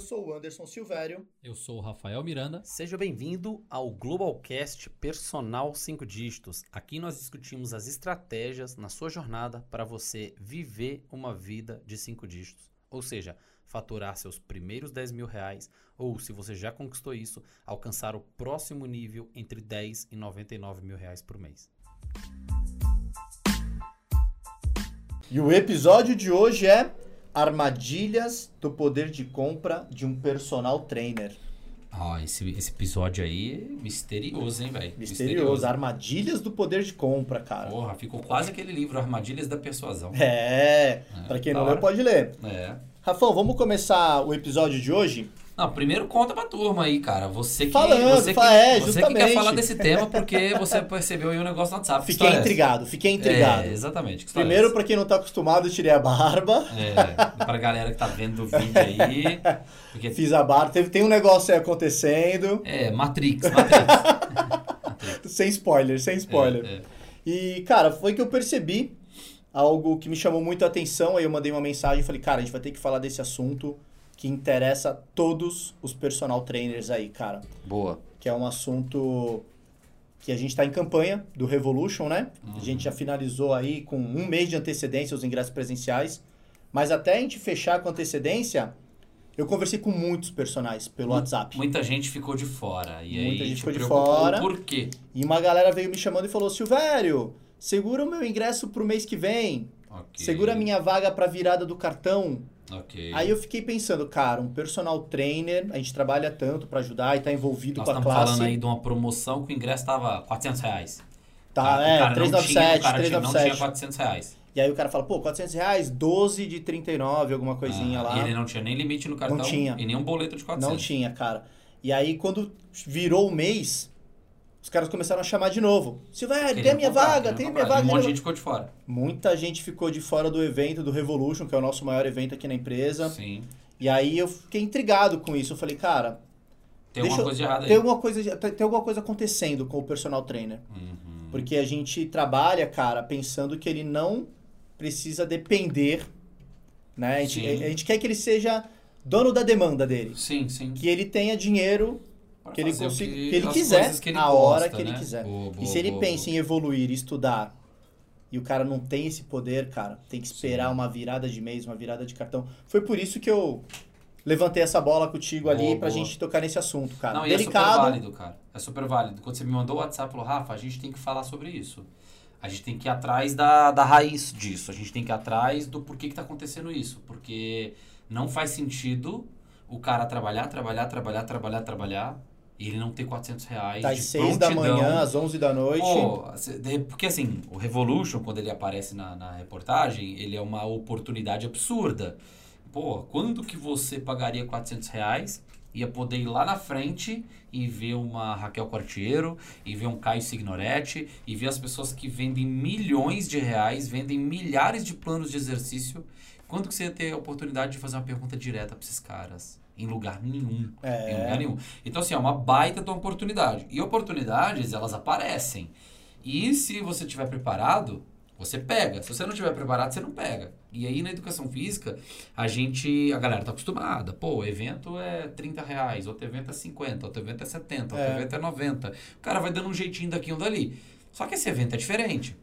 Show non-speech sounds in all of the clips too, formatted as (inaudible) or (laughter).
Eu sou o Anderson Silvério. Eu sou o Rafael Miranda. Seja bem-vindo ao Globalcast Personal 5 Dígitos. Aqui nós discutimos as estratégias na sua jornada para você viver uma vida de 5 dígitos. Ou seja, faturar seus primeiros 10 mil reais ou, se você já conquistou isso, alcançar o próximo nível entre 10 e 99 mil reais por mês. E o episódio de hoje é Armadilhas do poder de compra de um personal trainer. Ó, esse, esse episódio aí é misterioso, hein, velho? Misterioso. Armadilhas do poder de compra, cara. Porra, ficou quase aquele livro, Armadilhas da Persuasão. É, pra quem não leu, pode ler. É. Rafão, vamos começar o episódio de hoje? Não, primeiro conta pra turma aí, cara. Você que, Falando, você que, é, você que quer falar desse tema porque você (laughs) percebeu aí um negócio no WhatsApp. Que Fiquei é intrigado, fiquei intrigado. É, exatamente. História Primeiro, é pra quem não tá acostumado, eu tirei a barba? É, pra galera que tá vendo o vídeo aí. (laughs) Porque, fiz a barba. Teve, tem um negócio aí acontecendo. é, Matrix, Matrix. (laughs) Sem spoiler, sem spoiler. É, é. E, cara, foi que eu percebi algo que me chamou muito a atenção. Aí eu mandei uma mensagem e falei, cara, a gente vai ter que falar desse assunto que interessa a todos os personal trainers aí, cara. Boa. Que é um assunto que a gente está em campanha do Revolution, né? A gente já finalizou aí com um mês de antecedência os ingressos presenciais. Mas até a gente fechar com antecedência, eu conversei com muitos personagens pelo WhatsApp. Muita gente ficou de fora. E Muita aí gente te ficou de fora. Por quê? E uma galera veio me chamando e falou: Silvério, segura o meu ingresso pro mês que vem. Ok. Segura a minha vaga pra virada do cartão. Ok. Aí eu fiquei pensando, cara, um personal trainer, a gente trabalha tanto pra ajudar e tá envolvido Nós com a estamos classe. falando aí de uma promoção que o ingresso tava 400 reais. Tá, O é, cara não tinha- 397, o cara tinha- Não tinha 397. 400 reais. E aí o cara fala, pô, 400 reais, 12 de 39, alguma coisinha Ah, lá. Ele não tinha nem limite no cartão Não tinha. e nem um boleto de 400. Não tinha, cara. E aí quando virou o mês, os caras começaram a chamar de novo. Silvério, tem a minha comprar, vaga, tem a minha vaga. E um monte de a gente ficou de fora. Muita gente ficou de fora do evento do Revolution, que é o nosso maior evento aqui na empresa. Sim. E aí eu fiquei intrigado com isso. Eu falei, cara, Tem alguma eu- coisa de errado aí. tem alguma coisa, tem alguma coisa acontecendo com o personal trainer. Uhum. Porque a gente trabalha, cara, pensando que ele não precisa depender, né? A gente, Sim. a gente quer que ele seja dono da demanda dele. Sim, sim. Que ele tenha dinheiro que ele consiga, que- que ele quiser, que ele a hora gosta, que ele né? quiser. Boa, boa, e se ele boa, pensa boa. em evoluir, estudar, e o cara não tem esse poder, cara, tem que esperar Sim. uma virada de mês, uma virada de cartão. Foi por isso que eu levantei essa bola contigo ali Boa, pra boa. gente tocar nesse assunto, cara. Não, e é super Delicado. válido, cara. É super válido. Quando você me mandou o WhatsApp, falou, Rafa, a gente tem que falar sobre isso. A gente tem que ir atrás da, da raiz disso. A gente tem que ir atrás do porquê que tá acontecendo isso. Porque não faz sentido o cara trabalhar, trabalhar, trabalhar, trabalhar, trabalhar e ele não ter 400 reais Das de 6 da manhã às 11 da noite. Pô, porque assim, o Revolution, quando ele aparece na, na reportagem, ele é uma oportunidade absurda. Pô, quando que você pagaria 400 reais, ia poder ir lá na frente e ver uma Raquel Quartiero, e ver um Caio Signoretti, e ver as pessoas que vendem milhões de reais, vendem milhares de planos de exercício. Quando que você ia ter a oportunidade de fazer uma pergunta direta para esses caras? Em lugar nenhum. É. Em lugar nenhum. Então, assim, é uma baita de uma oportunidade. E oportunidades, elas aparecem. E se você estiver preparado, você pega. Se você não estiver preparado, você não pega. E aí, na educação física, a gente... A galera tá acostumada. Pô, o evento é 30 reais, outro evento é 50, outro evento é 70, outro É. evento é 90. O cara vai dando um jeitinho daqui e um dali. Só que esse evento é diferente.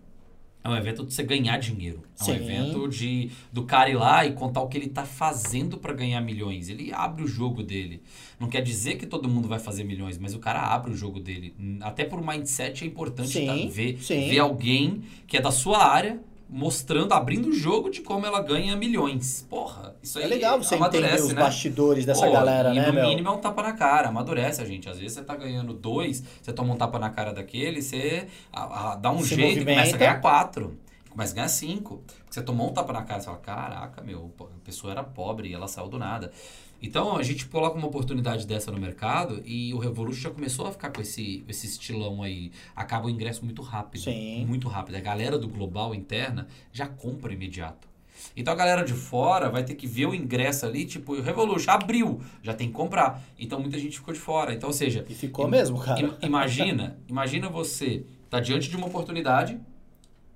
É um evento de você ganhar dinheiro. É um Sim. evento de do cara ir lá e contar o que ele tá fazendo para ganhar milhões. Ele abre o jogo dele. Não quer dizer que todo mundo vai fazer milhões, mas o cara abre o jogo dele. Até por mindset é importante Sim, tá? ver, sim. ver alguém que é da sua área mostrando, abrindo o jogo de como ela ganha milhões. Porra, isso aí É legal você entender amadurece, os né? bastidores dessa Pô, galera, e né, no meu? mínimo é um tapa na cara, amadurece a gente. Às vezes você tá ganhando dois, você toma um tapa na cara daquele, você a- a- dá um Se jeito e começa a movimenta. ganhar quatro. Começa a ganhar cinco. Porque você tomou um tapa na cara, você fala, caraca, meu, a pessoa era pobre e ela saiu do nada. Então a gente coloca uma oportunidade dessa no mercado e o Revolution já começou a ficar com esse, esse estilão aí. Acaba o ingresso muito rápido. Sim. Muito rápido. A galera do global interna já compra imediato. Então a galera de fora vai ter que ver o ingresso ali, tipo, o Revolution abriu, já tem que comprar. Então muita gente ficou de fora. Então, ou seja, E ficou mesmo, cara. im- imagina, imagina você tá diante de uma oportunidade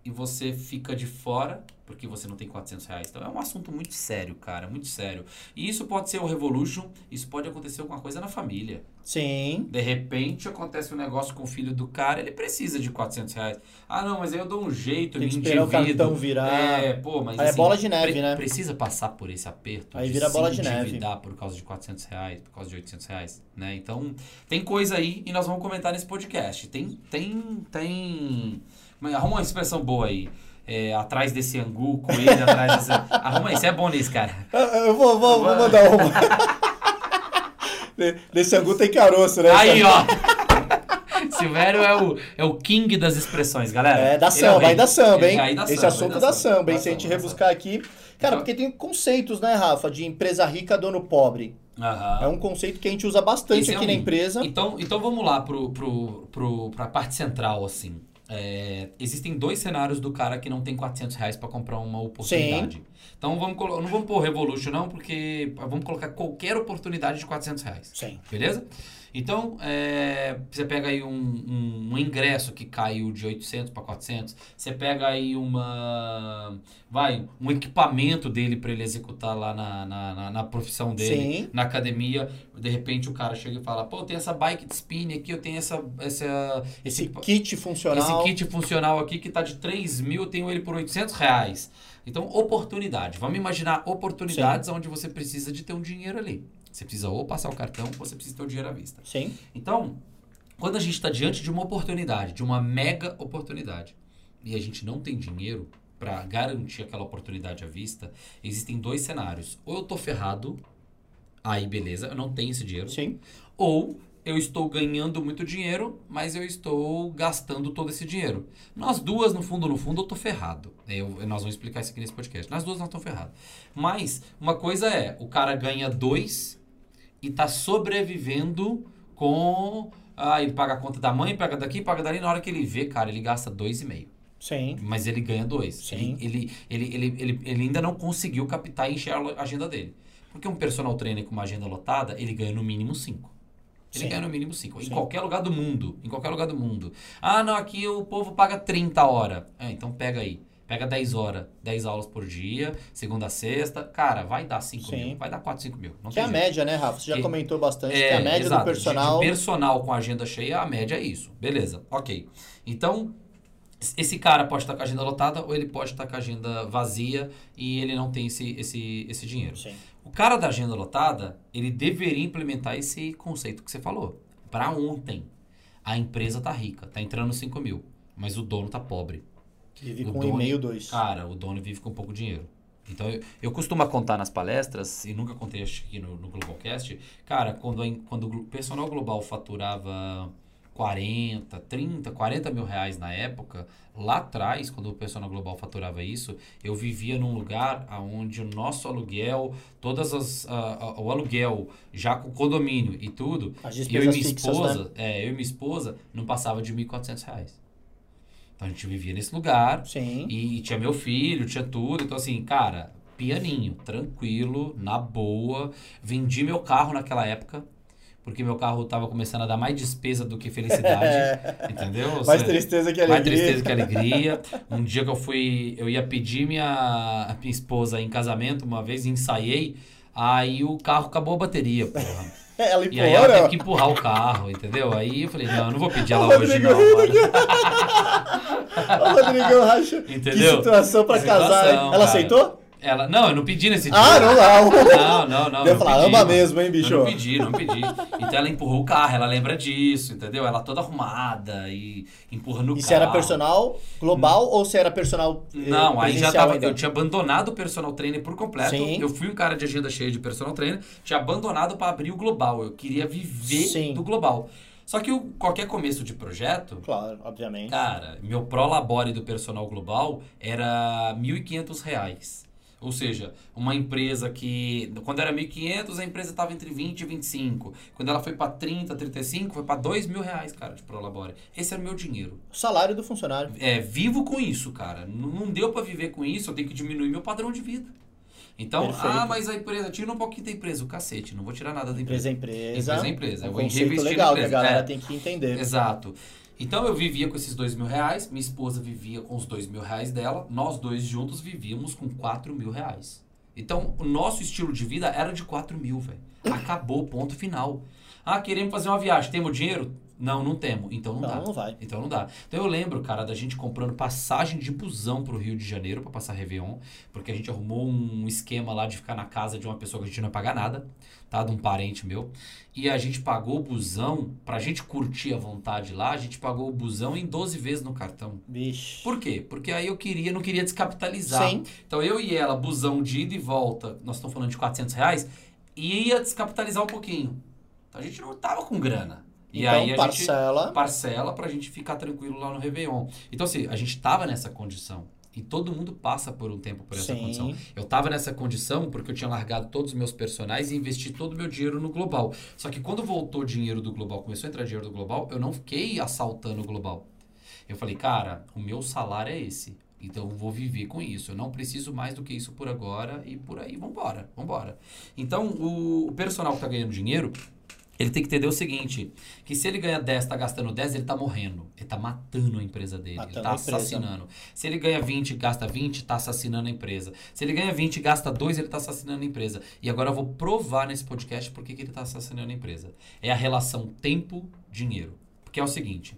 e você fica de fora porque você não tem 400 reais. Então é um assunto muito sério, cara, muito sério. E isso pode ser o Revolution, isso pode acontecer alguma coisa na família. Sim. De repente acontece um negócio com o filho do cara, ele precisa de 400 reais. Ah, não, mas aí eu dou um jeito, Tem me esperar o cartão virar. É, pô, mas Aí é assim, bola de neve, né? Precisa passar por esse aperto Aí de vira se bola de neve. por causa de 400 reais, por causa de 800 reais, né? Então, tem coisa aí e nós vamos comentar nesse podcast. Tem, tem, tem... Arruma uma expressão boa aí. É, atrás desse angu, coelho atrás desse... (laughs) Arruma aí, você é bom nisso, cara. Eu- Eu vou, vou, vou mandar uma. Nesse angu tem caroço, né? Aí, ó. (laughs) Silvério é o, é o king das expressões, galera. É, da Ele samba, o rei. vai da samba, hein? Aí Esse samba, assunto aí da samba, hein? Se a gente rebuscar aqui. Cara, porque tem conceitos, né, Rafa? De empresa rica, dono pobre. Aham. É um conceito que a gente usa bastante Esse é aqui um. na empresa. Então, então vamos lá pro, pro, pro, pra parte central, assim. É, existem dois cenários do cara que não tem 400 reais pra comprar uma oportunidade. Então vamos não vamos pôr Revolution não, porque vamos colocar qualquer oportunidade de 400 reais. Sim. Beleza? Então, é, você pega aí um, um, um ingresso que caiu de 800 para 400, você pega aí uma, vai, um equipamento dele para ele executar lá na, na, na, na profissão dele, Sim. na academia, de repente o cara chega e fala, pô, eu tenho essa bike de spin aqui, eu tenho essa, essa, Esse equipa- kit funcional. esse kit funcional aqui que tá de 3 mil, eu tenho ele por 800 reais. Então, oportunidade. Vamos imaginar oportunidades onde você precisa de ter um dinheiro ali. Você precisa ou passar o cartão ou você precisa ter o dinheiro à vista. Sim. Então, quando a gente está diante de uma oportunidade, de uma mega oportunidade, e a gente não tem dinheiro para garantir aquela oportunidade à vista, existem dois cenários. Ou eu tô ferrado, aí beleza, eu não tenho esse dinheiro. Sim. Ou eu estou ganhando muito dinheiro, mas eu estou gastando todo esse dinheiro. Nós duas, no fundo, no fundo, eu tô ferrado. Eu, nós vamos explicar isso aqui nesse podcast. Nós duas nós estamos ferrados. Mas uma coisa é, o cara ganha dois e tá sobrevivendo com... Ah, ele paga a conta da mãe, paga daqui, paga dali. Na hora que ele vê, cara, ele gasta dois e meio. Sim. Mas ele ganha dois. Sim. Ele, ele, ele, ele, ele, ele ainda não conseguiu captar e encher a agenda dele. Porque um personal trainer com uma agenda lotada, ele ganha no mínimo cinco. Ele Sim. ganha no mínimo 5. Em qualquer lugar do mundo. Em qualquer lugar do mundo. Ah, não, aqui o povo paga 30 horas. É, então pega aí. Pega 10 horas, 10 aulas por dia, segunda a sexta. Cara, vai dar 5 Sim. mil. Vai dar 4, 5 mil. Não Que é a jeito. média, né, Rafa? Você já Que- comentou bastante que É, a média exato. do De- personal. De, personal com agenda cheia, a média é isso. Beleza, ok. Então, esse cara pode estar com a agenda lotada ou ele pode estar com a agenda vazia e ele não tem esse, esse, esse dinheiro. Sim. O cara da agenda lotada, ele deveria implementar esse conceito que você falou. Para ontem, a empresa tá rica, tá entrando 5 mil, mas o dono tá pobre. Vive O com um dono- e-mail, dois. Cara, o dono vive com pouco dinheiro. Então, eu, eu costumo contar nas palestras, e nunca contei que no, no Globalcast, cara, quando, quando o personal global faturava 40, 30, 40 mil reais na época, lá atrás, quando o personal global faturava isso, eu vivia num lugar onde o nosso aluguel, todas as, a- a- o aluguel, já com condomínio e tudo, eu e minha fixas, esposa, né? é, eu e minha esposa, não passava de 1.400 reais. Então a gente vivia nesse lugar, Sim. e tinha meu filho, tinha tudo. Então, assim, cara, pianinho, tranquilo, na boa. Vendi meu carro naquela época, porque meu carro tava começando a dar mais despesa do que felicidade. (laughs) entendeu? Mais tristeza que mais alegria. tristeza que alegria. (laughs) Um dia que eu fui, eu ia pedir minha, minha esposa em casamento uma vez, ensaiei. Aí o carro acabou a bateria, porra. (laughs) Ela E aí ela teve que empurrar o carro, entendeu? Aí eu falei, não, eu não vou pedir ela hoje não, Ô, Rodrigão, racha. Entendeu? Que situação pra Que casar, situação, Ela cara. aceitou? Ela, não, eu não pedi nesse dia. Ah, não, não. Não, não, não. Deu não falar, pedi, ama mano. mesmo, hein, bicho? Eu não pedi, não pedi. Então ela empurrou o carro, ela lembra disso, entendeu? Ela toda arrumada e empurrando o E carro. se era personal global ou se era personal eh, Não, aí já tava. ainda? Eu tinha abandonado o personal trainer por completo. Sim. Eu fui um cara de agenda cheia de personal trainer, tinha abandonado para abrir o global. Eu queria viver Sim. do global. Só que o, qualquer começo de projeto, Claro, obviamente. Cara, meu prolabore do personal global era 1.500 reais. Ou seja, uma empresa que, quando era 1.500, a empresa estava entre 20 e 25. Quando ela foi para 30, 35, foi para R$ mil reais, cara, de prolabore. Esse era o meu dinheiro. O salário do funcionário. É, vivo com isso, cara. Não, não deu para viver com isso, eu tenho que diminuir meu padrão de vida. Então, Perfeito. ah, mas a empresa, tira um pouquinho da empresa. O cacete, não vou tirar nada da Empresa empresa. é empresa. Empresa é empresa. É Eu vou reinvestir na legal que a empresa. galera É. tem que entender. Exato. Então eu vivia com esses dois mil reais, minha esposa vivia com os dois mil reais dela, nós dois juntos vivíamos com quatro mil reais. Então o nosso estilo de vida era de quatro mil, velho. Acabou, ponto final. Ah, queremos fazer uma viagem, temos dinheiro? Não, não temos. Então não, Não, dá. não vai. Então não dá. Então eu lembro, cara, da gente comprando passagem de busão pro Rio de Janeiro pra passar Réveillon, porque a gente arrumou um esquema lá de ficar na casa de uma pessoa que a gente não ia pagar nada, tá? De um parente meu. E a gente pagou o busão, pra gente curtir a vontade lá, a gente pagou o busão em 12 vezes no cartão. Vixe. Por quê? Porque aí eu queria, não queria descapitalizar. Sim. Então eu e ela, busão de ida e volta, nós estamos falando de 400 reais, ia descapitalizar um pouquinho. Então a gente não tava com grana. E então, aí a gente parcela. parcela pra gente ficar tranquilo lá no Réveillon. Então, assim, a gente tava nessa condição. E todo mundo passa por um tempo por essa Sim. condição. Eu tava nessa condição porque eu tinha largado todos os meus personagens e investi todo o meu dinheiro no global. Só que quando voltou o dinheiro do global, começou a entrar dinheiro do global, eu não fiquei assaltando o global. Eu falei, cara, o meu salário é esse. Então eu vou viver com isso. Eu não preciso mais do que isso por agora e por aí. Vambora, vambora. Então o, o personal que tá ganhando dinheiro, ele tem que entender o seguinte: que se ele ganha 10, tá gastando 10, ele tá morrendo. Ele tá matando a empresa dele. Matando ele tá empresa. assassinando. Se ele ganha 20 gasta 20, tá assassinando a empresa. Se ele ganha 20 gasta 2, ele tá assassinando a empresa. E agora eu vou provar nesse podcast por que que ele tá assassinando a empresa. É a relação tempo-dinheiro. Porque é o seguinte: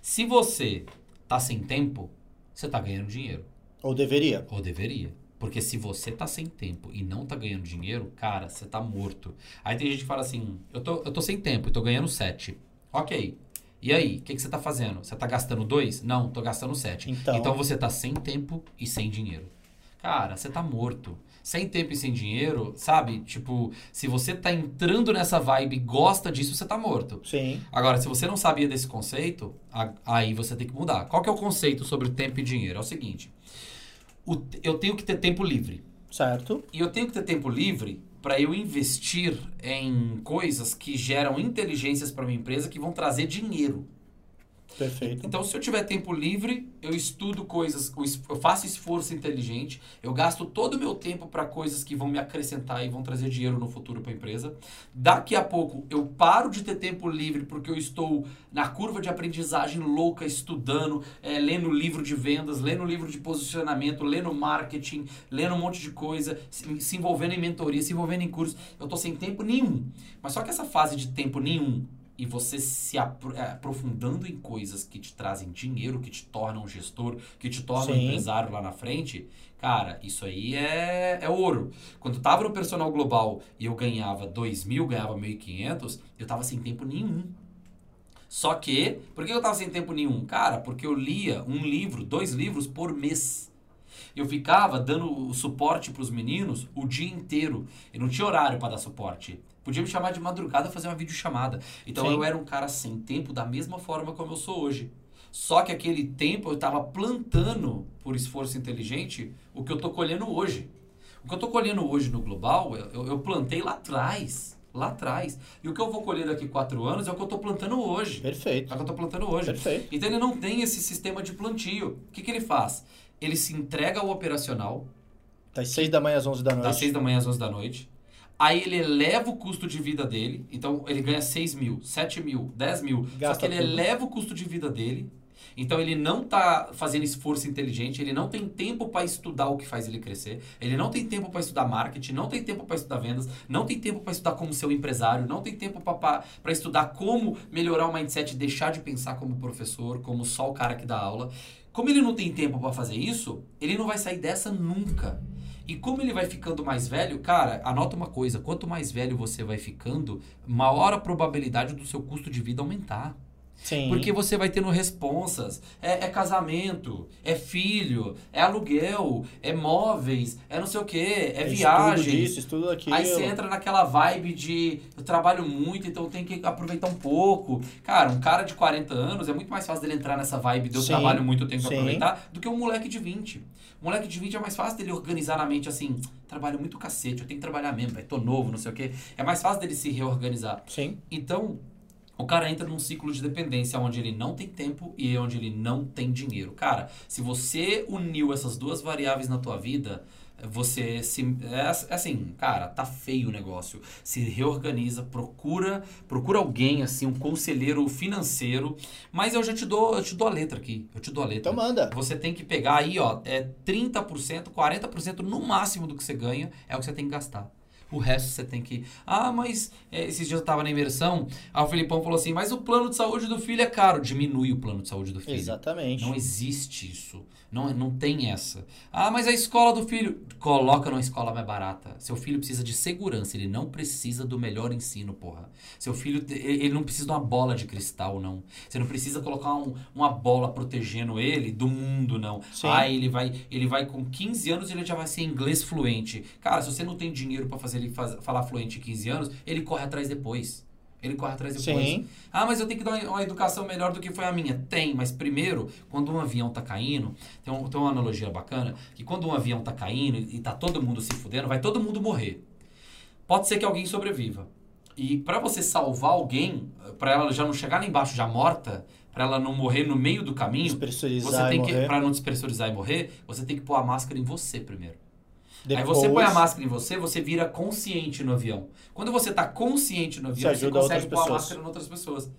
se você tá sem tempo, você tá ganhando dinheiro. Ou deveria. Ou deveria. Porque se você tá sem tempo e não tá ganhando dinheiro, cara, você tá morto. Aí tem gente que fala assim: eu tô, eu tô sem tempo, eu tô ganhando 7. Ok. E aí, o que, que você tá fazendo? Você tá gastando 2? Não, tô gastando 7. Então- então você tá sem tempo e sem dinheiro. Cara, você tá morto. Sem tempo e sem dinheiro, sabe? Tipo, se você tá entrando nessa vibe e gosta disso, você tá morto. Sim. Agora, se você não sabia desse conceito, aí você tem que mudar. Qual que é o conceito sobre tempo e dinheiro? É o seguinte: o eu tenho que ter tempo livre. Certo. E eu tenho que ter tempo livre para eu investir em coisas que geram inteligências para minha empresa que vão trazer dinheiro. Perfeito. Então, se eu tiver tempo livre, eu estudo coisas, eu faço esforço inteligente, eu gasto todo o meu tempo para coisas que vão me acrescentar e vão trazer dinheiro no futuro para a empresa. Daqui a pouco, eu paro de ter tempo livre porque eu estou na curva de aprendizagem louca, estudando, eh, lendo livro de vendas, lendo livro de posicionamento, lendo marketing, lendo um monte de coisa, se, envolvendo em mentoria, se envolvendo em cursos. Eu tô sem tempo nenhum. Mas só que essa fase de tempo nenhum e você se eh, aprofundando em coisas que te trazem dinheiro, que te tornam um gestor, que te tornam um empresário lá na frente, cara, isso aí é, é ouro. Quando eu tava no personal global e eu ganhava 2 mil, ganhava 1.500, eu tava sem tempo nenhum. Só que, por que eu tava sem tempo nenhum? Cara, porque eu lia um livro, dois livros por mês. Eu ficava dando suporte para os meninos o dia inteiro. E não tinha horário para dar suporte. Podia me chamar de madrugada e fazer uma videochamada. Então Sim. eu era um cara sem tempo da mesma forma como eu sou hoje. Só que aquele tempo eu estava plantando, por esforço inteligente, o que eu tô colhendo hoje. O que eu tô colhendo hoje no global, eu, eu- plantei lá atrás. Lá atrás. E o que eu vou colher daqui quatro anos é o que eu tô plantando hoje. Perfeito. É o que eu tô plantando hoje. Perfeito. Então ele não tem esse sistema de plantio. O que, que ele faz? Ele se entrega ao operacional Das 6 da manhã às 11 da noite. das 6 da manhã às 11 da noite. Aí ele eleva o custo de vida dele. Então ele ganha 6 mil, 7 mil, 10 mil. Só Gasta que ele tudo. eleva o custo de vida dele. Então ele não tá fazendo esforço inteligente, ele não tem tempo para estudar o que faz ele crescer, ele não tem tempo para estudar marketing, não tem tempo para estudar vendas, não tem tempo para estudar como ser um empresário, não tem tempo para estudar como melhorar o mindset, deixar de pensar como professor, como só o cara que dá aula. Como ele não tem tempo para fazer isso, ele não vai sair dessa nunca. E como ele vai ficando mais velho, cara, anota uma coisa: quanto mais velho você vai ficando, maior a probabilidade do seu custo de vida aumentar. Sim. Porque você vai tendo responsas. É, é casamento, é filho, é aluguel, é móveis, é não sei o quê, é Estudo viagem. disso, estudo daquilo. Aí você entra naquela vibe de eu trabalho muito, então eu tenho que aproveitar um pouco. Cara, um cara de 40 anos é muito mais fácil dele entrar nessa vibe de eu Sim, trabalho muito, eu tenho que sim. aproveitar, do que um moleque de 20. Um moleque de 20 é mais fácil dele organizar na mente assim, trabalho muito cacete, eu tenho que trabalhar mesmo, velho, tô novo, não sei o quê. É mais fácil dele se reorganizar. Sim. Então, O cara entra num ciclo de dependência onde ele não tem tempo e onde ele não tem dinheiro. Cara, se você uniu essas duas variáveis na tua vida, você se é assim, cara, tá feio o negócio. Se reorganiza, procura, procura alguém assim, um conselheiro financeiro, mas eu já te dou, eu te dou a letra aqui. Eu te dou a letra. Então manda. Você tem que pegar aí, ó, é 30%, 40% no máximo do que você ganha é o que você tem que gastar. O resto você tem que. Ah, mas é, esses dias eu tava na imersão, aí o Filipão falou assim: mas o plano de saúde do filho é caro. Diminui o plano de saúde do filho. Exatamente. Não existe isso. Não, não tem essa. Ah, mas a escola do filho. Coloca numa escola mais barata. Seu filho precisa de segurança, ele não precisa do melhor ensino, porra. Seu filho, ele não precisa de uma bola de cristal, não. Você não precisa colocar um, uma bola protegendo ele do mundo, não. Sim. Ah, ele vai, ele vai com 15 anos ele já vai ser inglês fluente. Cara, se você não tem dinheiro para fazer ele faz, falar fluente em 15 anos, ele corre atrás depois. Ele corre atrás depois. Sim. Ah, mas eu tenho que dar uma educação melhor do que foi a minha. Tem, mas primeiro, quando um avião tá caindo, tem, um, tem uma analogia bacana, que quando um avião tá caindo e tá todo mundo se fudendo, vai todo mundo morrer. Pode ser que alguém sobreviva. E para você salvar alguém, para ela já não chegar lá embaixo já morta, para ela não morrer no meio do caminho, você tem que para não despressurizar e morrer, você tem que pôr a máscara em você primeiro. Depois... Aí você põe a máscara em você, você vira consciente no avião. Quando você está consciente no avião, você, consegue pôr pessoas. a máscara em outras pessoas.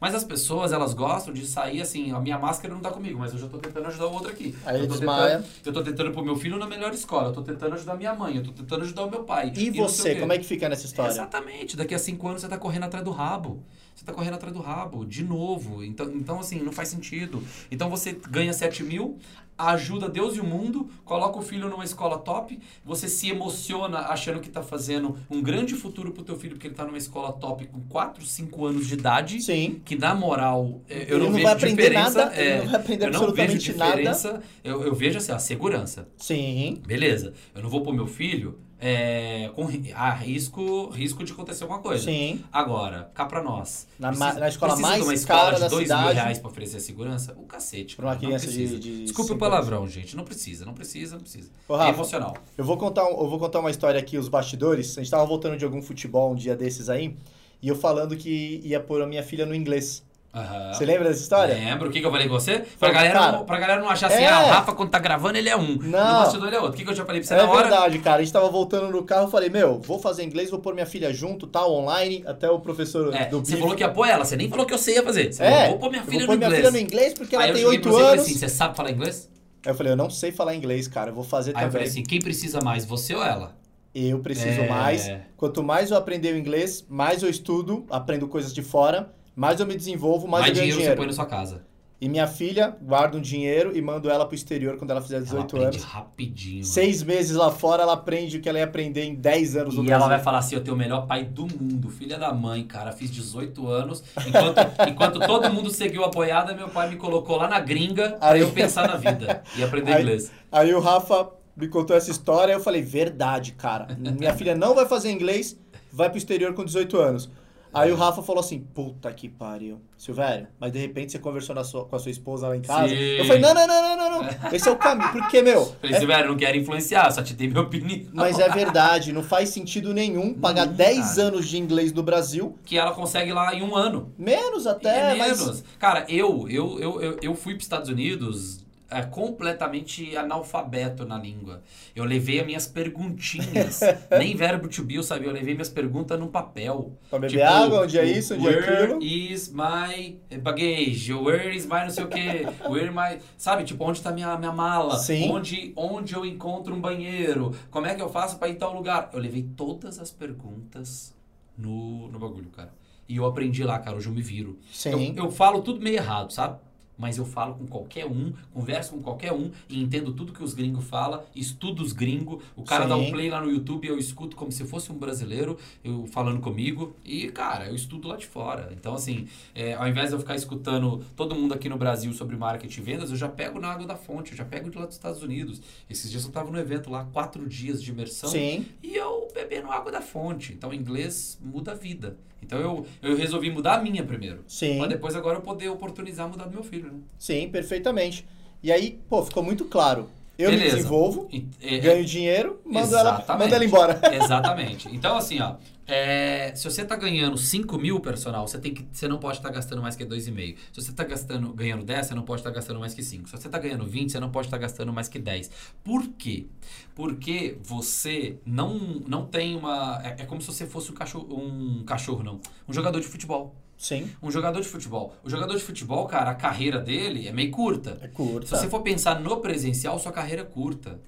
Mas as pessoas, elas gostam de sair assim, a minha máscara não tá comigo, mas eu já tô tentando ajudar o outro aqui. Aí eu tô, desmaia. tentando, eu tô tentando pôr meu filho na melhor escola, eu tô tentando ajudar minha mãe, eu tô tentando ajudar o meu pai. E, e você, como é que fica nessa história? Exatamente, daqui a cinco anos você tá correndo atrás do rabo. Você tá correndo atrás do rabo, de novo. Então, então assim, não faz sentido. Então você ganha 7 mil, ajuda Deus e o mundo, coloca o filho numa escola top, você se emociona achando que está fazendo um grande futuro pro teu filho, porque ele está numa escola top com 4, 5 anos de idade. Sim. Que na moral, é, eu ele não, não vejo diferença. Nada, é, ele não vai aprender eu não vejo diferença. Nada. Eu, eu vejo assim, a segurança. Sim. Beleza. Eu não vou pôr meu filho é, com a risco, risco de acontecer alguma coisa. Sim. Agora, cá pra nós. Na, precisa, na escola mais de uma escola cara de da dois cidade. mil reais pra oferecer segurança? O cacete. Pra uma criança de, de Desculpe o palavrão, anos. gente. Não precisa, não precisa, não precisa. Ô, Rafa, é emocional. Eu vou, contar, eu vou contar uma história aqui, os bastidores. A gente tava voltando de algum futebol um dia desses aí, e eu falando que ia pôr a minha filha no inglês. Uhum. Você lembra dessa história? Lembro. O que, que eu falei com você? Pra, galera, cara, não, pra galera não achar assim, é... ah, o Rafa quando tá gravando ele é um. Não. No bastidor ele é outro. O que, que eu já falei pra você é na hora? É verdade, cara. A gente tava voltando no carro, eu falei, meu, vou fazer inglês, vou pôr minha filha junto, tal, online, até o professor é, do Você falou que ia pôr ela, você nem falou que eu sei ia fazer. Você é, falou, vou pôr minha filha vou no minha inglês. filha no inglês porque ela Aí tem eu 8 você anos. Assim, você sabe falar inglês? Aí eu falei, eu não sei falar inglês, cara, eu vou fazer Aí também. eu falei assim, quem precisa mais, você ou ela? Eu preciso É. mais. Quanto mais eu aprender o inglês, mais eu estudo, aprendo coisas de fora, mais eu me desenvolvo, mais, Mais eu ganho dinheiro você dinheiro. põe na sua casa. E minha filha guarda um dinheiro e mando ela pro exterior quando ela fizer Ela 18 aprende anos. rapidinho. Seis meses lá fora, ela aprende o que ela ia aprender em 10 anos no E ela vai falar assim, eu tenho o melhor pai do mundo, filha da mãe, cara, fiz 18 anos, enquanto, (laughs) enquanto todo mundo seguiu a boiada, meu pai me colocou lá na gringa pra Aí- eu pensar na vida e aprender Aí- inglês. Aí o Rafa me contou essa história e eu falei, verdade, cara. Minha filha não vai fazer inglês, vai pro exterior com 18 anos. Aí o Rafa falou assim, puta que pariu. Silvério, mas de repente você conversou na sua- com a sua esposa lá em casa. Sim. Eu falei, não, não, não, não, não, não. Esse é o caminho. Porque, meu, Falei, é- Silvério, não quero influenciar, só te dei minha opinião. mas é verdade, não faz sentido nenhum pagar Hum, 10 cara. anos de inglês no Brasil. Que ela consegue lá em um ano. Menos até, é mas... menos. Cara, eu, eu, eu, eu, eu fui para Estados Unidos é, completamente analfabeto na língua. Eu levei as minhas perguntinhas. (laughs) Nem verbo to be eu sabia. Eu levei minhas perguntas num papel. Pra beber Tipo, água, onde é isso, onde é Where aquilo. is my baggage? Where is my não sei o quê? Where my... Sabe, tipo, onde tá minha, minha mala? Sim. Onde, onde eu encontro um banheiro? Como é que eu faço para ir tal lugar? Eu levei todas as perguntas no, no bagulho, cara. E eu aprendi lá, cara. Hoje eu me viro. Sim. Eu, eu falo tudo meio errado, sabe? Mas eu falo com qualquer um, converso com qualquer um e entendo tudo que os gringos falam, estudo os gringos. O cara Sim. dá um play lá no YouTube e eu escuto como se fosse um brasileiro, eu falando comigo. E, cara, eu estudo lá de fora. Então, assim, é, ao invés de eu ficar escutando todo mundo aqui no Brasil sobre marketing e vendas, eu já pego na água da fonte, eu já pego de lá dos Estados Unidos. Esses dias eu tava no evento lá, quatro dias de imersão. Sim. E eu bebendo água da fonte. Então, inglês muda a vida. Então, eu, eu resolvi mudar a minha primeiro. Sim. Pra depois agora eu poder oportunizar mudar do meu filho, né? Sim, perfeitamente. E aí, pô, ficou muito claro. Eu me Beleza. desenvolvo, E- é- ganho dinheiro, mando ela, mando ela embora. (laughs) Exatamente. Então, assim, ó. É, se você tá ganhando 5 mil personal, você, tem que, você não pode estar gastando mais que 2,5. Se você tá gastando, ganhando 10, você não pode estar gastando mais que 5. Se você tá ganhando 20, você não pode estar gastando mais que 10. Por quê? Porque você não, não tem uma. É, é como se você fosse um cachorro. Um cachorro, não. Um jogador de futebol. Sim, Um jogador de futebol. O jogador de futebol, cara, a carreira dele é meio curta. é curta. Se você for pensar no presencial, sua carreira é curta.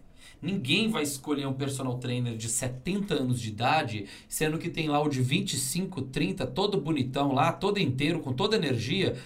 Ninguém vai escolher um personal trainer de 70 anos de idade, sendo que tem lá o de 25, 30, todo bonitão lá, todo inteiro, com toda energia.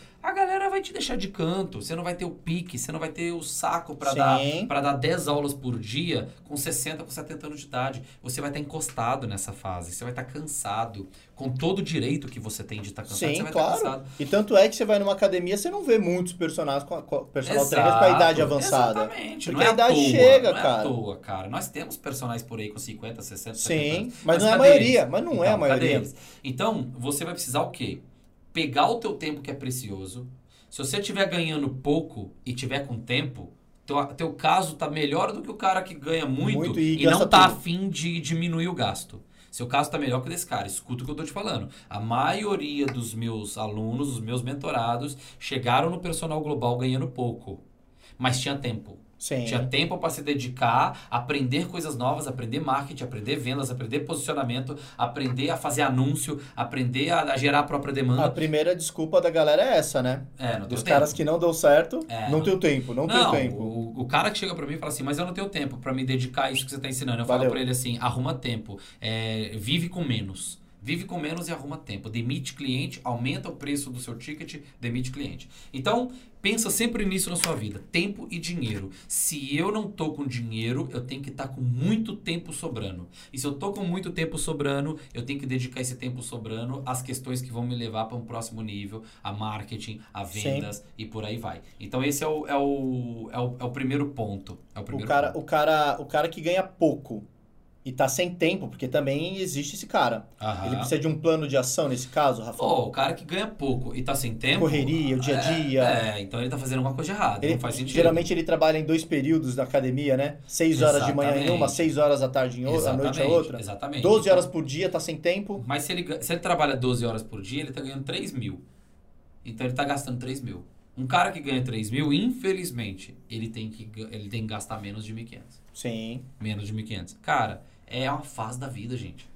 Te deixar de canto. Você não vai ter o pique, você não vai ter o saco para Sim. dar para dar 10 aulas por dia com 60, com 70 anos de idade. Você vai estar encostado nessa fase, você vai estar cansado, com todo o direito que você tem de estar cansado, você Sim, vai claro. estar cansado. E tanto é que você vai numa academia, você não vê muitos personagens com, com personal trainers com a idade avançada. Exatamente. Porque não é a idade toa, chega, não cara. É à toa, cara. Nós temos personagens por aí com 50, 60, 70 Sim, anos. mas não é a cadê maioria, eles? mas não é a Então, maioria. Então, você vai precisar o quê? Pegar o teu tempo que é precioso. Se você estiver ganhando pouco e tiver com tempo, teu, teu caso tá melhor do que o cara que ganha muito, Muito e e, não tá tudo. afim de diminuir o gasto. Seu caso tá melhor que o desse cara. Escuta o que eu tô te falando. A maioria dos meus alunos, os meus mentorados, chegaram no personal global ganhando pouco. Mas tinha tempo. Sim. Tinha tempo para se dedicar, aprender coisas novas, aprender marketing, aprender vendas, aprender posicionamento, aprender a fazer anúncio, aprender a, a gerar a própria A demanda. primeira desculpa da galera é essa, né? É, não Dos tenho caras tempo. que não deu certo, É, não não- tenho tempo, não, Não, tenho tempo. O, o cara que chega pra mim e fala assim, mas eu não tenho tempo pra me dedicar a isso que você tá ensinando. Eu Valeu. falo pra ele assim, arruma tempo, é, vive com menos. Vive com menos e arruma tempo. Demite cliente, aumenta o preço do seu ticket, demite cliente. Então, pensa sempre nisso na sua vida. Tempo e dinheiro. Se eu não tô com dinheiro, eu tenho que estar com muito tempo sobrando. E se eu tô com muito tempo sobrando, eu tenho que dedicar esse tempo sobrando às questões que vão me levar para um próximo nível, a marketing, a Sim. vendas e por aí vai. Então esse é o, é o, é o, é o primeiro ponto. É o O primeiro cara, ponto. o, cara, o cara que ganha pouco e tá sem tempo, porque também existe esse cara. Aham. Ele precisa de um plano de ação nesse caso, Rafa? Pô, o cara que ganha pouco e tá sem tempo. Correria, o dia a é- dia. É, então ele tá fazendo alguma coisa errada. Ele, não faz sentido. geralmente ele trabalha em dois períodos na academia, né? Seis horas de manhã em uma, Exatamente. seis horas à tarde em outra, à noite a outra. Exatamente. 12 Então, horas por dia, tá sem tempo. Mas se ele, se ele trabalha 12 horas por dia, ele tá ganhando 3 mil. Então ele tá gastando 3 mil. Um cara que ganha 3 mil, infelizmente, ele tem que, ele tem que gastar menos de 1.500. Sim. Menos de 1.500. Cara, é uma fase da vida, gente.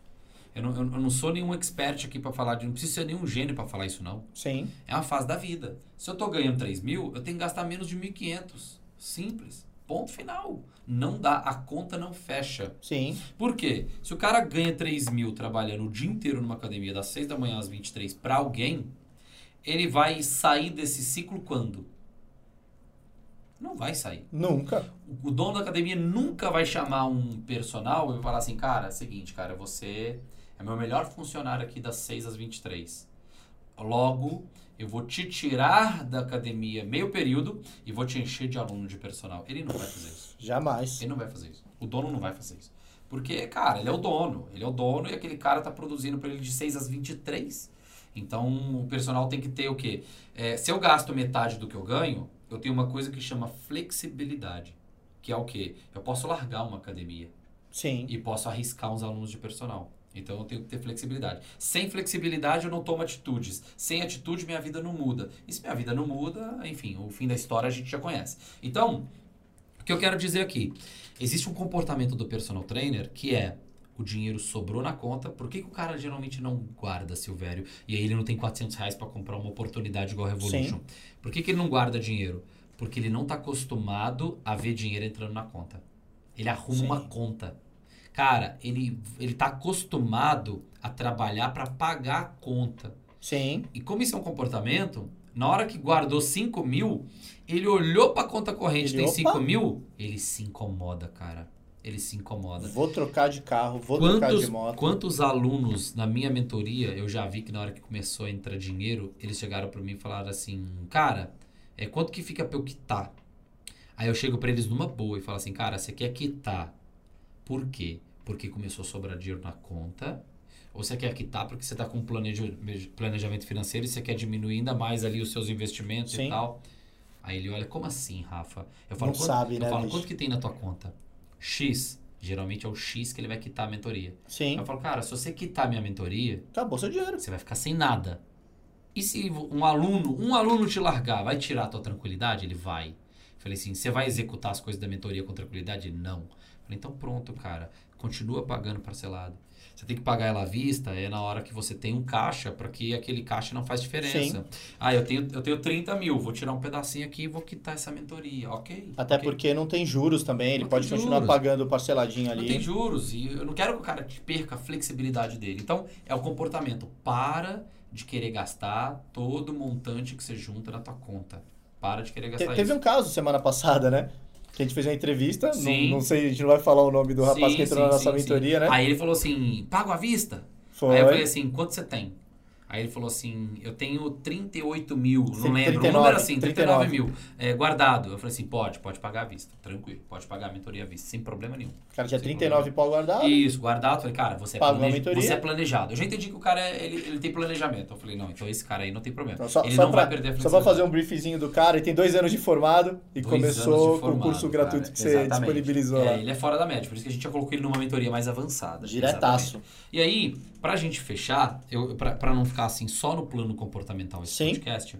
Eu não, eu, não sou nenhum expert aqui pra falar de. Não preciso ser nenhum gênio pra falar isso, não. Sim. É uma fase da vida. Se eu tô ganhando 3 mil, eu tenho que gastar menos de 1.500. Simples. Ponto final. Não dá. A conta não fecha. Sim. Por quê? Se o cara ganha 3 mil trabalhando o dia inteiro numa academia, das 6 da manhã às 23 pra alguém, ele vai sair desse ciclo quando? Não vai sair. Nunca. O dono da academia nunca vai chamar um personal e falar assim, cara, é o seguinte, cara, você é meu melhor funcionário aqui das 6 às 23. Logo, eu vou te tirar da academia meio período e vou te encher de aluno de personal. Ele não vai fazer isso. Jamais. Ele não vai fazer isso. O dono não vai fazer isso. Porque, cara, ele é o dono. Ele é o dono e aquele cara tá produzindo para ele de 6 às 23. Então, o personal tem que ter o quê? É, se eu gasto metade do que eu ganho, eu tenho uma coisa que chama flexibilidade. Que é o quê? Eu posso largar uma academia Sim. e posso arriscar uns alunos de personal. Então eu tenho que ter flexibilidade. Sem flexibilidade eu não tomo atitudes. Sem atitude minha vida não muda. E se minha vida não muda, enfim, o fim da história a gente já conhece. Então, o que eu quero dizer aqui? Existe um comportamento do personal trainer que é o dinheiro sobrou na conta. Por que, que o cara geralmente não guarda, Silvério? E aí ele não tem 400 reais para comprar uma oportunidade igual a Revolution. Por que, que ele não guarda dinheiro? Porque ele não está acostumado a ver dinheiro entrando na conta. Ele arruma Sim. uma conta. Cara, ele, ele tá acostumado a trabalhar para pagar a conta. Sim. E como isso é um comportamento, na hora que guardou 5 mil, ele olhou pra conta corrente, Ele, tem opa. 5 mil, ele se incomoda, cara. Ele se incomoda. Vou trocar de carro, vou trocar Quantos, de moto. quantos alunos na minha mentoria, eu já vi que na hora que começou a entrar dinheiro, eles chegaram pra mim e falaram assim, cara, é quanto que fica pra eu quitar? Aí eu chego pra eles numa boa e falo assim, cara, você quer quitar? Por quê? Porque começou a sobrar dinheiro na conta? Ou você quer quitar porque você tá com um planeja- planejamento financeiro e você quer diminuir ainda mais ali os seus investimentos Sim. e tal? Aí ele olha, como assim, Rafa? Eu falo, Não quanto, sabe, eu né, falo, bicho? quanto que tem na tua conta? X. Geralmente é o X que ele vai quitar a mentoria. Sim. Eu falo, cara, se você quitar a minha mentoria, Acabou seu dinheiro. você vai ficar sem nada. E se um aluno, um aluno te largar, vai tirar a tua tranquilidade? Ele vai. Falei assim, você vai executar as coisas da mentoria com tranquilidade? Não. Falei, então pronto, cara. Continua pagando parcelado. Você tem que pagar ela à vista, é na hora que você tem um caixa, para que aquele caixa não faz diferença. Ah, eu tenho, eu tenho 30 mil, vou tirar um pedacinho aqui e vou quitar essa mentoria. Ok. Até ok. porque não tem juros também, ele Não pode continuar juros. pagando parceladinho Não tem ali. juros e eu não quero que o cara perca a flexibilidade dele. Então, é o comportamento. Para de querer gastar todo o montante que você junta na tua conta. Para de querer Te- gastar teve isso. um caso semana passada, né? Que a gente fez uma entrevista, não, não sei, a gente não vai falar o nome do rapaz Sim, que entrou sim, na nossa sim, mentoria, né? Aí ele falou assim, pago à vista? Foi. Aí eu falei assim, quanto você tem? Aí ele falou assim, eu tenho 38 mil, não lembro, 39, número assim, 39, 39 mil, é, guardado. Eu falei assim, pode, pode pagar à vista, tranquilo, pode pagar a mentoria à vista, sem problema nenhum. O cara tinha Sem 39 pau guardado. Isso, guardado. Eu Falei, cara, você é, planej- você é planejado. Eu já entendi que o cara ele, ele tem planejamento. Eu falei, não, então esse cara aí não tem problema. Então, só, ele só não pra, vai perder a só pra fazer um briefzinho do cara, ele tem dois anos de formado e Dois começou de com o formado, curso gratuito cara. que você Exatamente. disponibilizou É. Ele é fora da média, por isso que a gente já colocou ele numa mentoria mais avançada. Diretaço. Exatamente. E aí, pra gente fechar, pra não ficar assim só no plano comportamental esse Sim. podcast,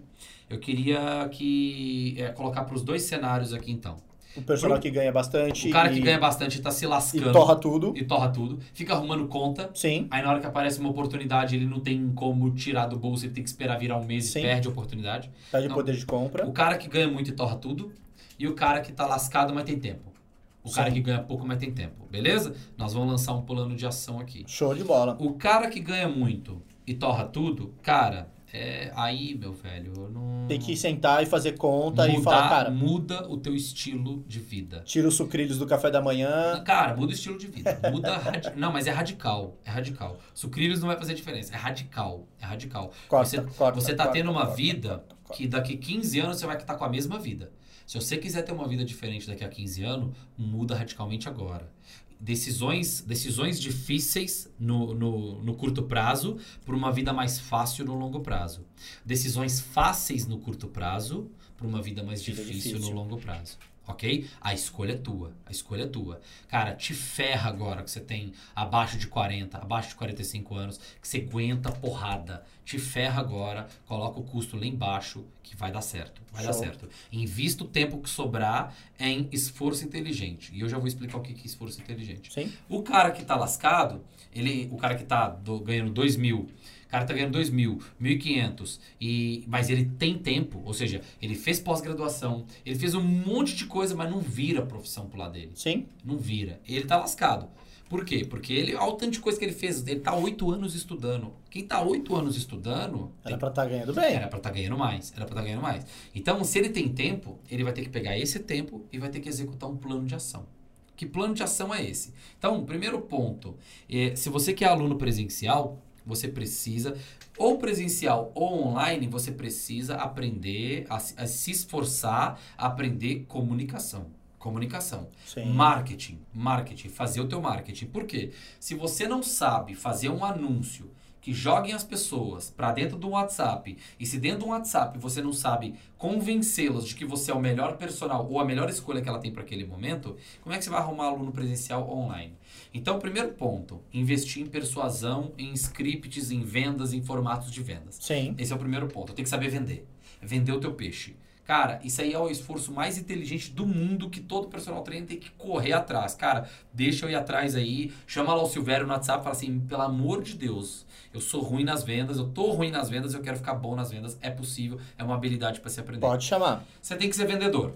eu queria que é, colocar pros dois cenários aqui então. O personal que ganha bastante O cara e, que ganha bastante tá se e lascando torra tudo. e torra tudo, fica arrumando conta, Sim, Aí na hora que aparece uma oportunidade, ele não tem como tirar do bolso, ele tem que esperar virar um mês Sim. e perde a oportunidade. perde Não. poder de compra. O cara que ganha muito e torra tudo, e o cara que tá lascado, mas tem tempo. O cara Sim. que ganha pouco, mas tem tempo. Beleza? Nós vamos lançar um plano de ação aqui. Show de bola. O cara que ganha muito e torra tudo, cara, é aí, meu velho, eu não. Tem que sentar e fazer conta e mudar, falar, cara, muda o teu estilo de vida. tira os sucrilhos do café da manhã. Cara, muda o estilo de vida. Muda Não, mas é radical. É radical. Sucrilhos não vai fazer diferença. É radical. É radical. Corta, você, corta, você tá corta, tendo uma vida que daqui 15 anos você vai estar com a mesma vida. Se você quiser ter uma vida diferente daqui a 15 anos, muda radicalmente agora. Decisões, decisões difíceis no, no, no curto prazo por uma vida mais fácil no longo prazo. Decisões fáceis no curto prazo por uma vida mais difícil, difícil. no longo prazo. Ok? A escolha é tua. A escolha é tua. Cara, te ferra agora que você tem abaixo de 40, abaixo de 45 anos, que você aguenta porrada. Te ferra agora, coloca o custo lá embaixo, que vai dar certo. Vai dar Show. certo. Invista o tempo que sobrar em esforço inteligente. E eu já vou explicar o que que é esforço inteligente. Sim, O cara que tá lascado, ele, o cara que tá do- ganhando 2 mil, o cara tá ganhando 2 mil, 1.500, e, mas ele tem tempo, ou seja, ele fez pós-graduação, ele fez um monte de coisa, mas não vira a profissão pro lado dele. sim. Não vira. Ele tá lascado. Por quê? Porque ele, olha o tanto de coisa que ele fez, ele tá 8 anos estudando. Quem tá 8 anos estudando, Era pra estar ganhando bem. era pra estar ganhando mais. Era pra estar ganhando mais. Então, se ele tem tempo, ele vai ter que pegar esse tempo e vai ter que executar um plano de ação. Que plano de ação é esse? Então, primeiro ponto, é, se você quer aluno presencial, você precisa, ou presencial ou online, você precisa aprender a, se- a se esforçar a aprender comunicação. Comunicação. Sim. Marketing, marketing, fazer o teu marketing. Por quê? Se você não sabe fazer um anúncio que joguem as pessoas para dentro do WhatsApp, e se dentro do WhatsApp você não sabe convencê-las de que você é o melhor personal ou a melhor escolha que ela tem para aquele momento, como é que você vai arrumar aluno presencial ou online? Então, primeiro ponto, investir em persuasão, em scripts, em vendas, em formatos de vendas. Sim. Esse é o primeiro ponto. Tem que saber vender. Vender o teu peixe. Cara, isso aí é o esforço mais inteligente do mundo que todo personal trainer tem que correr atrás. Cara, deixa eu ir atrás aí, chama lá o Silvério no WhatsApp e fala assim, pelo amor de Deus, eu sou ruim nas vendas, eu tô ruim nas vendas, eu quero ficar bom nas vendas. É possível, é uma habilidade para se aprender. Pode chamar. Você tem que ser vendedor.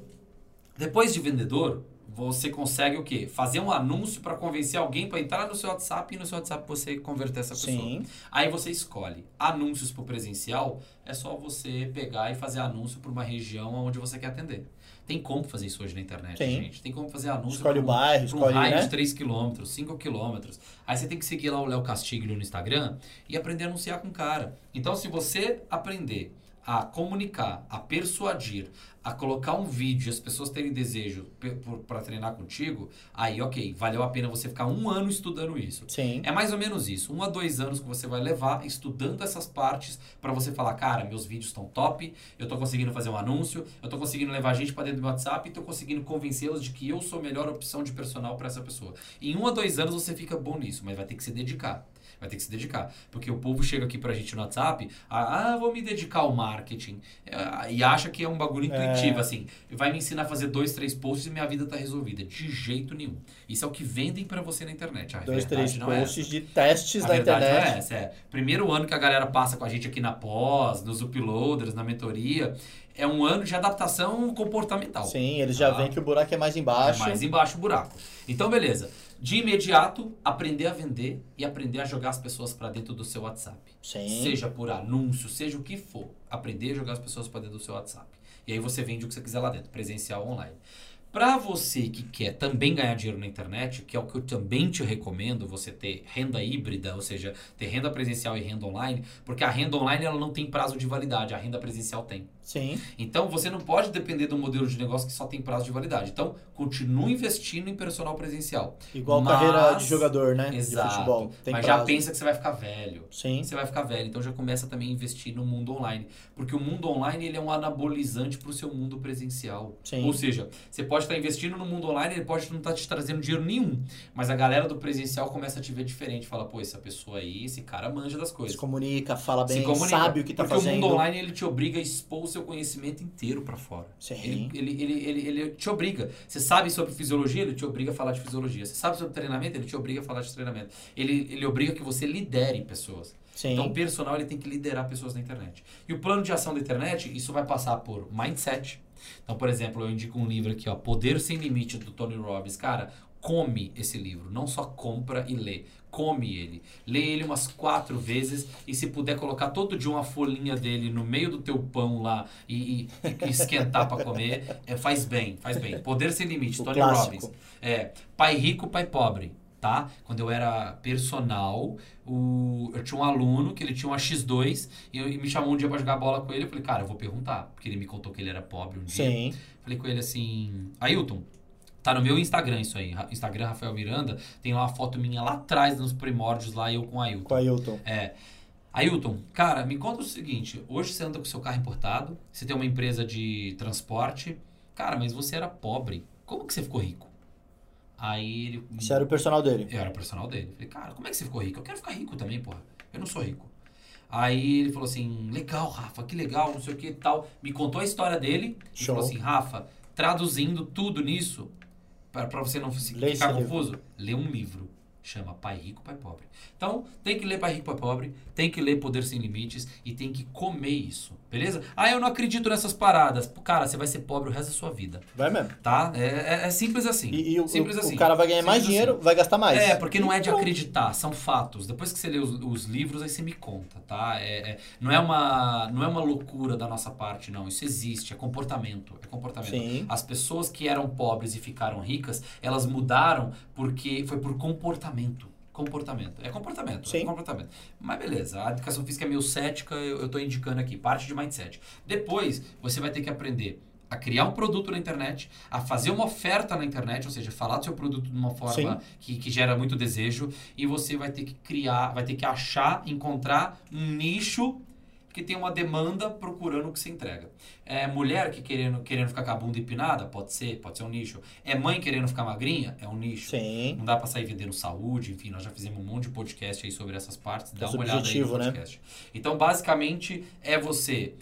Depois de vendedor, você consegue o quê? Fazer um anúncio para convencer alguém para entrar no seu WhatsApp e no seu WhatsApp você converter essa pessoa. Sim. Aí você escolhe. Anúncios para presencial é só você pegar e fazer anúncio para uma região onde você quer atender. Tem como fazer isso hoje na internet, Tem. gente. Tem como fazer anúncio Escolhe o bairro, pra um escolhe, raio né? de 3 km, 5 km. Aí você tem que seguir lá o Léo Castiglio no Instagram e aprender a anunciar com o cara. Então, se você aprender a comunicar, a persuadir, a colocar um vídeo e as pessoas terem desejo para treinar contigo, aí ok, valeu a pena você ficar um ano estudando isso. Sim. É mais ou menos isso, um a dois anos que você vai levar estudando essas partes para você falar, cara, meus vídeos estão top, eu tô conseguindo fazer um anúncio, eu tô conseguindo levar gente para dentro do WhatsApp e tô conseguindo convencê-los de que eu sou a melhor opção de personal para essa pessoa. Em um a dois anos você fica bom nisso, mas vai ter que se dedicar. Vai ter que se dedicar. Porque o povo chega aqui pra gente no WhatsApp, ah, vou me dedicar ao marketing. É, e acha que é um bagulho intuitivo, é. assim. Vai me ensinar a fazer dois, três posts e minha vida tá resolvida. De jeito nenhum. Isso é o que vendem para você na internet. A dois, três é posts é de testes a da internet. Não é essa, é. Primeiro ano que a galera passa com a gente aqui na pós, nos uploaders, na mentoria é um ano de adaptação comportamental. Sim, eles já tá? veem que o buraco é mais embaixo. É mais embaixo o buraco. Então, beleza de imediato aprender a vender e aprender a jogar as pessoas para dentro do seu WhatsApp. Sim. Seja por anúncio, seja o que for, aprender a jogar as pessoas para dentro do seu WhatsApp. E aí você vende o que você quiser lá dentro, presencial ou online. Para você que quer também ganhar dinheiro na internet, que é o que eu também te recomendo, você ter renda híbrida, ou seja, ter renda presencial e renda online, porque a renda online ela não tem prazo de validade, a renda presencial tem. Sim. Então você não pode depender de um modelo de negócio que só tem prazo de validade. Então, continue investindo em personal presencial. Igual Mas... carreira de jogador, né? Exato. De futebol. Tem Mas prazo. já pensa que você vai ficar velho. Sim. Você vai ficar velho. Então já começa também a investir no mundo online. Porque o mundo online ele é um anabolizante para o seu mundo presencial. Sim. Ou seja, você pode estar investindo no mundo online, ele pode não estar te trazendo dinheiro nenhum. Mas a galera do presencial começa a te ver diferente. Fala, pô, essa pessoa aí, esse cara manja das coisas. Se comunica, fala bem, comunica, sabe o que está fazendo. Porque o mundo online ele te obriga a expor seu conhecimento inteiro para fora. Ele, ele, ele, ele, ele te obriga. Você sabe sobre fisiologia, ele te obriga a falar de fisiologia. Você sabe sobre treinamento, ele te obriga a falar de treinamento. Ele, ele obriga que você lidere pessoas. Sim. Então, o personal ele tem que liderar pessoas na internet. E o plano de ação da internet, isso vai passar por mindset. Então, por exemplo, eu indico um livro aqui, ó, Poder Sem Limite, do Tony Robbins. Cara, come esse livro, não só compra e lê come ele. Lê ele umas quatro vezes e se puder colocar todo dia uma folhinha dele no meio do teu pão lá e, e, e esquentar para comer, é, faz bem, faz bem. Poder Sem Limite, o Tony clássico. Robbins. É, pai rico, pai pobre. Tá? Quando eu era personal, o, eu tinha um aluno que ele tinha uma X2 e, eu, e me chamou um dia para jogar bola com ele. Eu falei, cara, eu vou perguntar, porque ele me contou que ele era pobre um dia. Sim. Falei com ele assim, Ailton, Tá no meu Instagram isso aí. Instagram Rafael Miranda. Tem lá uma foto minha lá atrás, nos primórdios, lá eu com a Ailton. Com a Ailton. É. Ailton, cara, me conta o seguinte. Hoje você anda com seu carro importado, você tem uma empresa de transporte. Cara, mas você era pobre. Como que você ficou rico? Aí ele... Você era o personal dele? Eu era o personal dele. Falei, cara, como é que você ficou rico? Eu quero ficar rico também, porra. Eu não sou rico. Aí ele falou assim, legal, Rafa, que legal, não sei o que e tal. Me contou a história dele. E falou assim, Rafa, traduzindo tudo nisso, para você não ficar confuso, lê um livro. Chama Pai Rico, Pai Pobre. Então, tem que ler Pai Rico, Pai Pobre, tem que ler Poder Sem Limites e tem que comer isso. Beleza? Ah, eu não acredito nessas paradas. Cara, você vai ser pobre o resto da sua vida. Vai mesmo. Tá? É, é, é simples assim. E, e simples o, assim. o cara vai ganhar simples mais dinheiro, assim. vai gastar mais. É, porque não é de acreditar, são fatos. Depois que você lê os, os livros, aí você me conta, tá? É, é, não, é uma, não é uma loucura da nossa parte, não. Isso existe, é comportamento. É comportamento. Sim. As pessoas que eram pobres e ficaram ricas, elas mudaram porque foi por comportamento comportamento. É comportamento. Sim. É comportamento. Mas beleza, a educação física é meio cética, eu estou indicando aqui, parte de mindset. Depois, você vai ter que aprender a criar um produto na internet, a fazer uma oferta na internet, ou seja, falar do seu produto de uma forma que, que, gera muito desejo, e você vai ter que criar, vai ter que achar, encontrar um nicho que tem uma demanda procurando o que você entrega. É mulher que querendo, querendo ficar com a bunda empinada? Pode ser, pode ser um nicho. É mãe querendo ficar magrinha? É um nicho. Sim. Não dá pra sair vendendo saúde, enfim, nós já fizemos um monte de podcast aí sobre essas partes. Dá Esse uma olhada aí no né? podcast. Né? Então, basicamente, é você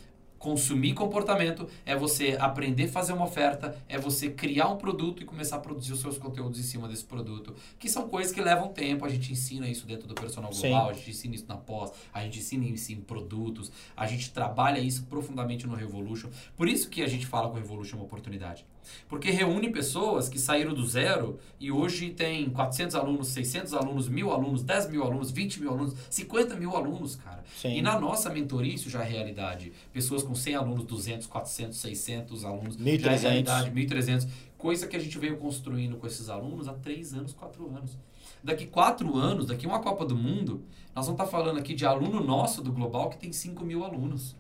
consumir comportamento, é você aprender a fazer uma oferta, é você criar um produto e começar a produzir os seus conteúdos em cima desse produto, que são coisas que levam tempo, a gente ensina isso dentro do personal global, Sim. a gente ensina isso na pós, a gente ensina isso em produtos, a gente trabalha isso profundamente no Revolution. Por isso que a gente fala que o Revolution é uma oportunidade. Porque reúne pessoas que saíram do zero e hoje tem 400 alunos, 600 alunos, mil alunos, 10 mil alunos, 20 mil alunos, 50 mil alunos, cara. Sim. E na nossa mentoria isso já é realidade. Pessoas com 100 alunos, 200, 400, 600 alunos, 1.300. já é realidade, 1.300. Coisa que a gente veio construindo com esses alunos há 3 anos, 4 anos. Daqui 4 anos, daqui uma Copa do Mundo, nós vamos estar falando aqui de aluno nosso do Global que tem 5 mil alunos.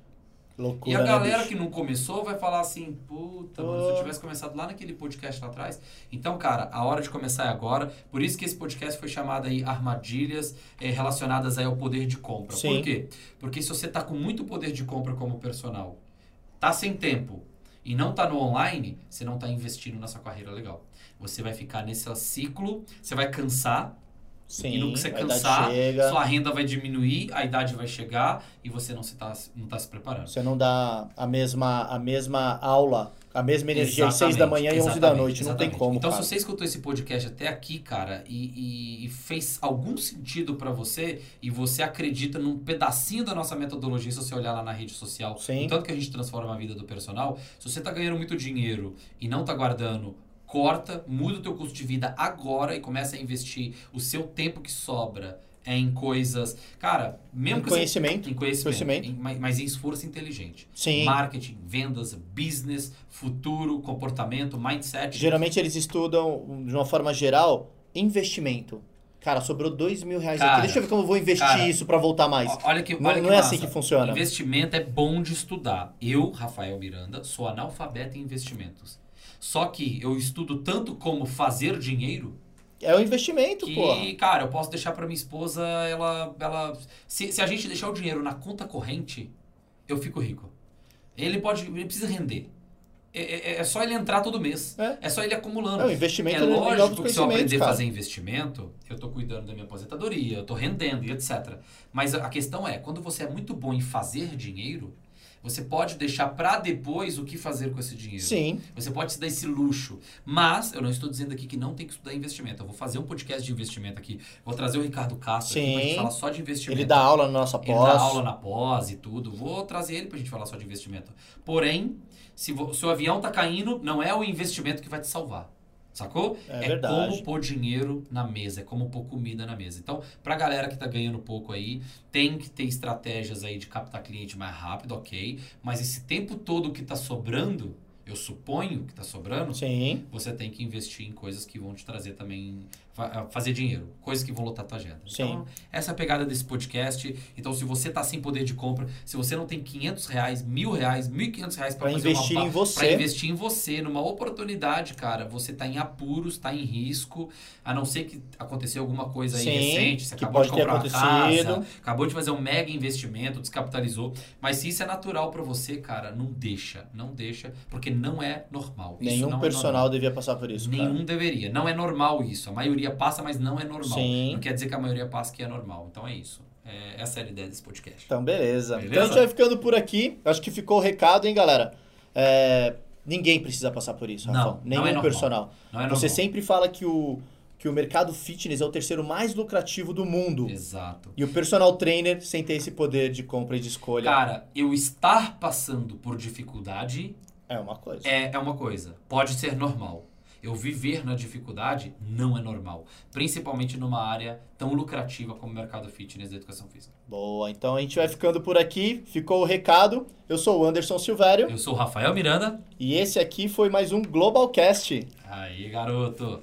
Loucura, E a né, galera bicho? que não começou vai falar assim, puta, mano, se eu tivesse começado lá naquele podcast lá atrás. Então, cara, a hora de começar é agora. Por isso que esse podcast foi chamado aí Armadilhas eh, relacionadas aí ao poder de compra. Sim. Por quê? Porque se você tá com muito poder de compra como personal, tá sem tempo e não tá no online, você não tá investindo na sua carreira legal. Você vai ficar nesse ciclo, você vai cansar, Sim, e que você cansar, sua renda vai diminuir, a idade vai chegar e você não se tá, não tá se preparando. você não dá a mesma, a mesma aula, a mesma energia às 6 da manhã e 11 da noite. Não tem como, Então, cara. se você escutou esse podcast até aqui, cara, e, e- e fez algum sentido pra você, e você acredita num pedacinho da nossa metodologia, se você olhar lá na rede social, Sim. tanto que a gente transforma a vida do personal, se você tá ganhando muito dinheiro e não tá guardando, corta, muda o teu custo de vida agora e começa a investir o seu tempo que sobra em coisas, cara, mesmo Em que você- conhecimento. em conhecimento, Conhecimento. em- mas, mas em esforço inteligente. Sim. Marketing, vendas, business, futuro, comportamento, mindset. Geralmente eles estudam, de uma forma geral, investimento. Cara, sobrou dois mil reais Cara, aqui. Deixa eu ver como eu vou investir cara, isso pra voltar mais. Olha que, Não- olha não que é massa. assim que funciona. Investimento é bom de estudar. Eu, Rafael Miranda, sou analfabeto em investimentos. Só que eu estudo tanto como fazer dinheiro É o investimento, que, porra. cara, eu posso deixar pra minha esposa, ela. ela se, se a gente deixar o dinheiro na conta corrente, eu fico rico. Ele pode. Ele precisa render. É, é- é só ele entrar todo mês. É. É só ele acumulando. É o investimento É novos lógico que se eu aprender a fazer investimento, eu tô cuidando da minha aposentadoria, eu tô rendendo e etc. Mas a questão é, quando você é muito bom em fazer dinheiro, você pode deixar pra depois o que fazer com esse dinheiro. Sim. Você pode se dar esse luxo. Mas eu não estou dizendo aqui que não tem que estudar investimento. Eu vou fazer um podcast de investimento aqui. Vou trazer o Ricardo Castro aqui pra gente Sim. falar só de investimento. Ele dá aula na nossa Ele pós. dá aula na pós e tudo. Vou trazer ele pra gente falar só de investimento. Porém, se o seu avião tá caindo, não é o investimento que vai te salvar. Sacou? É verdade. como pôr dinheiro na mesa, é como pôr comida na mesa. Então, pra galera que tá ganhando pouco aí, tem que ter estratégias aí de captar cliente mais rápido, ok. Mas esse tempo todo que tá sobrando, eu suponho que tá sobrando, Sim. você tem que investir em coisas que vão te trazer também, fazer dinheiro, coisas que vão lotar tua agenda. Sim. Então, essa é a pegada desse podcast. Então, se você tá sem poder de compra, se você não tem 500 reais, mil reais, 1.500 reais para Pra investir em você. Para investir em você, numa oportunidade, cara, você tá em apuros, tá em risco, a não ser que aconteceu alguma coisa aí Sim, recente, você acabou de comprar uma casa, acabou de fazer um mega investimento, descapitalizou. Mas se isso é natural para você, cara, não deixa, não deixa, porque não é normal. Isso Nenhum não é personal normal. devia passar por isso, cara. Nenhum deveria. Não é normal isso. A maioria passa, mas não é normal. Sim. Não quer dizer que a maioria passa que é normal. Então é isso. É, essa é a ideia desse podcast. Então, beleza. Beleza? Então a gente vai ficando por aqui. Acho que ficou o recado, hein, galera? É, Ninguém precisa passar por isso, Não, Rafa. não Nenhum é personal. Não é Você sempre fala que o, que o mercado fitness é o terceiro mais lucrativo do mundo. Exato. E o personal trainer, sem ter esse poder de compra e de escolha, Cara, eu estar passando por dificuldade é uma coisa. é, é uma coisa. Pode ser normal. Eu viver na dificuldade não é normal. Principalmente numa área tão lucrativa como o mercado fitness da educação física. Boa, então a gente vai ficando por aqui. Ficou o recado. Eu sou o Anderson Silvério. Eu sou o Rafael Miranda. E esse aqui foi mais um Globalcast. Aí, garoto.